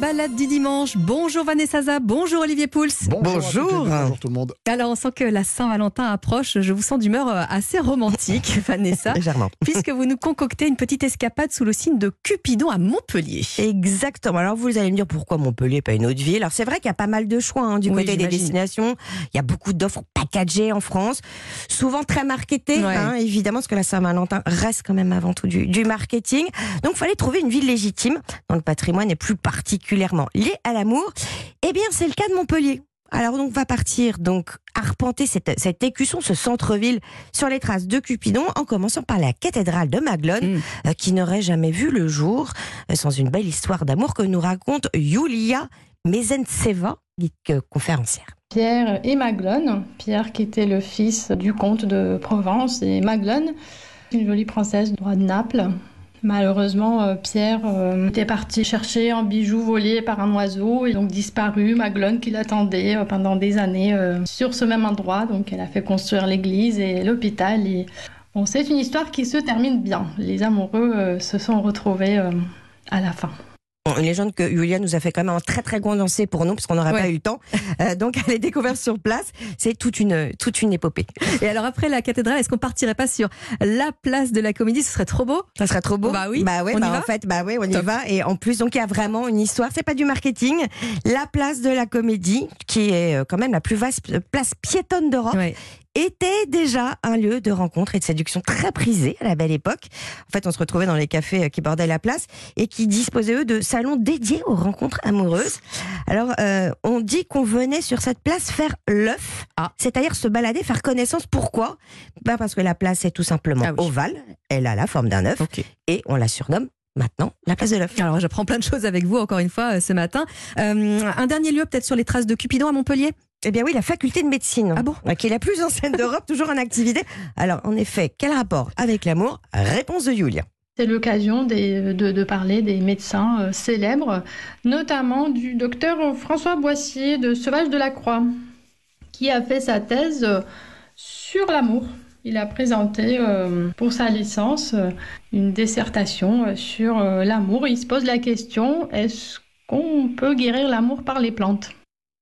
balade du dimanche. Bonjour Vanessa Zah, bonjour Olivier Pouls. Bonjour. à toutes et Bonjour. tout le monde. Alors on sent que la Saint-Valentin approche, je vous sens d'humeur euh, assez romantique Vanessa, Légèrement. puisque vous nous concoctez une petite escapade sous le signe de Cupidon à Montpellier. Exactement. Alors vous allez me dire pourquoi Montpellier, pas une autre ville. Alors c'est vrai qu'il y a pas mal de choix hein, du Oui, côté des destinations. Il y a beaucoup d'offres packagées en France, souvent très marketées, Ouais. hein, évidemment, parce que la Saint-Valentin reste quand même avant tout du, du marketing. Donc il fallait trouver une ville légitime dont le patrimoine est plus particulièrement lié à l'amour. Eh bien c'est le cas de Montpellier. Alors donc on va partir donc arpenter cette, cet écusson, ce centre-ville sur les traces de Cupidon, en commençant par la cathédrale de Maglone, Mm. euh, qui n'aurait jamais vu le jour euh, sans une belle histoire d'amour que nous raconte Yulia Mezentseva, guide euh, conférencière. Pierre et Maglone. Pierre qui était le fils du comte de Provence et Maglone, une jolie princesse du roi de Naples. Malheureusement, euh, Pierre euh, était parti chercher un bijou volé par un oiseau et donc disparu. Maglone qui l'attendait euh, pendant des années sur ce même endroit. Donc elle a fait construire l'église et l'hôpital. Bon, c'est une histoire qui se termine bien. Les amoureux se sont retrouvés à la fin. Une légende que Yulia nous a fait quand même un très très condensé pour nous, parce qu'on n'aurait Ouais. pas eu le temps. Euh, donc elle est découverte sur place. C'est toute une, toute une épopée. Et alors après la cathédrale, est-ce qu'on partirait pas sur la place de la Comédie? Ce serait trop beau. Ça serait trop beau. Bah oui, Bah ouais, on y bah va? en fait, bah ouais, on y va. Et en plus, donc il y a vraiment une histoire. C'est pas du marketing. La place de la Comédie, qui est euh, quand même la plus vaste place piétonne d'Europe, Ouais. Était déjà un lieu de rencontre et de séduction très prisé à la belle époque. En fait, on se retrouvait dans les cafés euh, qui bordaient la place et qui disposaient, eux, de salons dédiés aux rencontres amoureuses. Alors, euh, on dit qu'on venait sur cette place faire l'œuf, Ah. c'est-à-dire se balader, faire connaissance. Pourquoi? Ben Parce que la place est tout simplement Ah oui. ovale, elle a la forme d'un œuf et on la surnomme maintenant la place de l'œuf. Alors j'apprends plein de choses avec vous encore une fois euh, ce matin. Euh, un dernier lieu peut-être sur les traces de Cupidon à Montpellier? Eh bien oui, la faculté de médecine, Ah bon qui est la plus ancienne d'Europe, toujours en activité. Alors, en effet, quel rapport avec l'amour? Réponse de Julia. C'est l'occasion de, de parler des médecins euh, célèbres, notamment du docteur François Boissier de Sauvage de la Croix, qui a fait sa thèse euh, sur l'amour. Il a présenté euh, pour sa licence une dissertation sur euh, l'amour. Il se pose la question est-ce qu'on peut guérir l'amour par les plantes?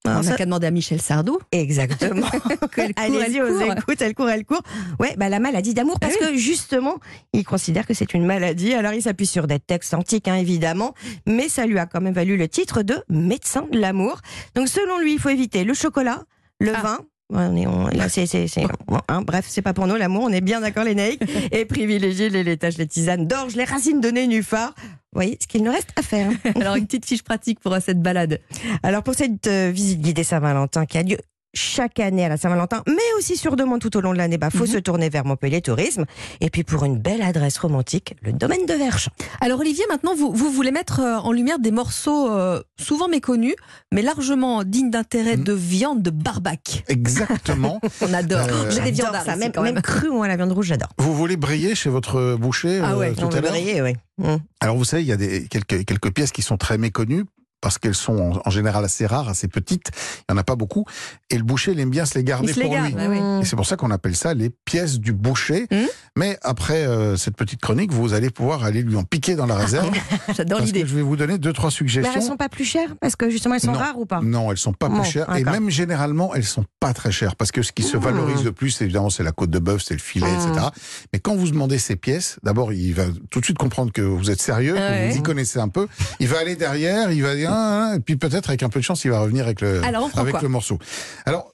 On Alors, n'a qu'à demander à Michel Sardou. Exactement. Allez-y, aux court. écoutes, elle court, elle court. Ouais, bah, la maladie d'amour, parce Eh que justement, il considère que c'est une maladie. Alors, il s'appuie sur des textes antiques, hein, évidemment, mais ça lui a quand même valu le titre de médecin de l'amour. Donc, selon lui, il faut éviter le chocolat, le Ah. vin. Ouais, On est, on- là, c'est, c'est, c'est- bon, hein, bref, c'est pas pour nous l'amour, on est bien d'accord les naïcs, et privilégier les laitages, les tisanes d'orge, les racines de nénuphar. Vous voyez ce qu'il nous reste à faire. Alors une petite fiche pratique pour euh, cette balade. Alors pour cette euh, visite guidée Saint-Valentin qui a lieu chaque année à la Saint-Valentin, mais aussi sur demande tout au long de l'année, bah, faut Mhm. se tourner vers Montpellier Tourisme. Et puis pour une belle adresse romantique, le domaine de Verchamp. Alors Olivier, maintenant vous, vous voulez mettre euh, en lumière des morceaux euh, souvent méconnus, mais largement dignes d'intérêt Mhm. de viande de barbac. Exactement. On adore. Euh, J'ai des viandards ça, même, quand même. cru ou à la viande rouge, j'adore. vous voulez briller chez votre boucher Ah euh, ouais, tout On à l'heure? briller, oui. Mm. Alors vous savez, il y a des, quelques, quelques pièces qui sont très méconnues parce qu'elles sont en, général assez rares, assez petites. Il n'y en a pas beaucoup. Et le boucher, il aime bien se les garder se les pour garde, lui. ouais. Mm. Et c'est pour ça qu'on appelle ça les pièces du boucher. Mhm. Mais après euh, cette petite chronique, vous allez pouvoir aller lui en piquer dans la réserve. J'adore l'idée. je vais vous donner deux, trois Mais suggestions. elles sont pas plus chères parce que justement elles sont Non. rares ou pas? Non, elles sont pas Bon, plus chères. Et même généralement, elles sont pas très chères. Parce que ce qui se Mmh. valorise le plus, évidemment, c'est la côte de bœuf, c'est le filet, Mmh. etc. Mais quand vous demandez ces pièces, d'abord, il va tout de suite comprendre que vous êtes sérieux, Ouais. que vous y connaissez un peu. Il va aller derrière, il va dire, ah, ah, et puis peut-être avec un peu de chance, il va revenir avec le, Alors avec le morceau. Alors,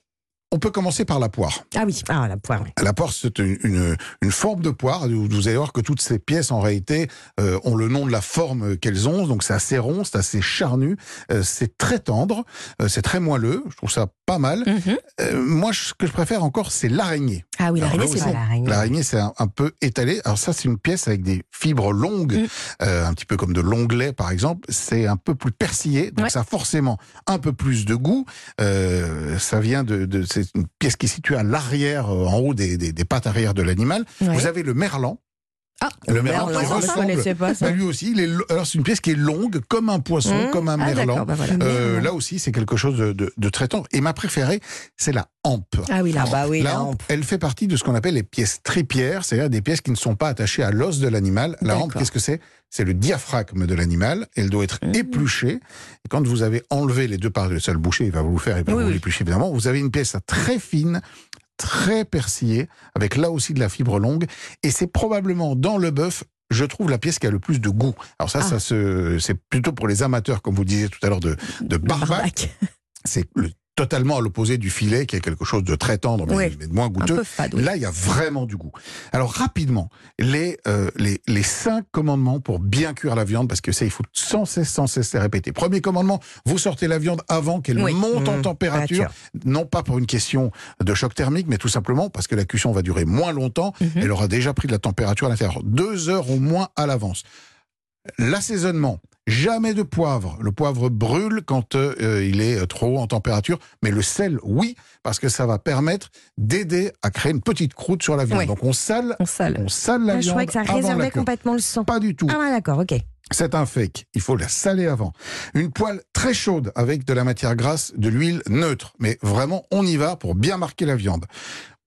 on peut commencer par la poire. Ah oui. Ah, la poire, oui. La poire, c'est une, une, une forme de poire. Vous allez voir que toutes ces pièces, en réalité, euh, ont le nom de la forme qu'elles ont. Donc, c'est assez rond, c'est assez charnu, euh, c'est très tendre, euh, c'est très moelleux. Je trouve ça pas mal. Mhm. Euh, moi, ce que je préfère encore, c'est l'araignée. Ah oui, l'araignée là c'est bon. l'araignée. L'araignée, c'est un, un peu étalé. Alors ça, c'est une pièce avec des fibres longues, Mm. euh, un petit peu comme de l'onglet, par exemple. C'est un peu plus persillé, donc Ouais. ça a forcément un peu plus de goût. Euh, ça vient de, de c'est une pièce qui est située à l'arrière, euh, en haut des, des, des pattes arrière de l'animal. Ouais. Vous avez le merlan. Ah, Le merlan qui ressemble. pas ça. Bah, lui aussi, il est lo- alors c'est une pièce qui est longue comme un poisson, Mmh. comme un Ah, merlan. bah voilà. Euh, là aussi, c'est quelque chose de, de- de très tendre. Et ma préférée, c'est la hampe. ah oui, là. Ah bah oui, la la hampe, hampe. elle fait partie de ce qu'on appelle les pièces tripières, c'est-à-dire des pièces qui ne sont pas attachées à l'os de l'animal. La hampe, qu'est-ce que c'est? C'est le diaphragme de l'animal. Elle doit être Mmh. épluchée. Et quand vous avez enlevé les deux parties, ça le boucher, il va vous le faire, il va Oui, vous l'éplucher évidemment. Vous avez une pièce très fine, très persillée, avec là aussi de la fibre longue. Et c'est probablement dans le bœuf je trouve la pièce qui a le plus de goût. Alors ça, Ah. ça se, c'est plutôt pour les amateurs, comme vous disiez tout à l'heure, de, de barbac. Barbac. C'est le- totalement à l'opposé du filet, qui est quelque chose de très tendre, mais, Oui. mais de moins goûteux. peu fade. oui. Là, il y a vraiment du goût. Alors rapidement, les, euh, les, les cinq commandements pour bien cuire la viande, parce que ça, il faut sans cesse, sans cesse les répéter. Premier commandement, vous sortez la viande avant qu'elle Oui. monte en Mmh, température, non pas pour une question de choc thermique, mais tout simplement parce que la cuisson va durer moins longtemps. Mhm. Elle aura déjà pris de la température à l'intérieur. Deux heures au moins à l'avance. L'assaisonnement. Jamais de poivre. Le poivre brûle quand euh, il est trop haut en température, mais le sel, oui, parce que ça va permettre d'aider à créer une petite croûte sur la viande. Oui. Donc on sale, On sale. on sale la Ah, je viande croyais que ça réservait complètement le sang. Pas du tout. Ah, d'accord, ok. C'est un fake. Il faut la saler avant. Une poêle très chaude avec de la matière grasse, de l'huile neutre. Mais vraiment, on y va pour bien marquer la viande.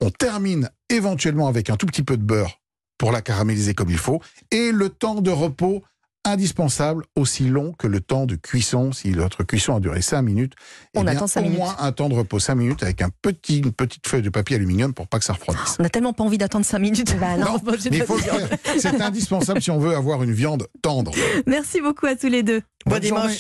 On termine éventuellement avec un tout petit peu de beurre pour la caraméliser comme il faut. Et le temps de repos indispensable, aussi long que le temps de cuisson. Si votre cuisson a duré 5 minutes, eh On bien, attend cinq au minutes. moins un temps de repos 5 minutes avec un petit, une petite feuille de papier aluminium pour pas que ça refroidisse. On n'a tellement pas envie d'attendre 5 minutes. Bah non, Mais faut le faire. C'est indispensable si on veut avoir une viande tendre. Merci beaucoup à tous les deux. Bonne dimanche. journée.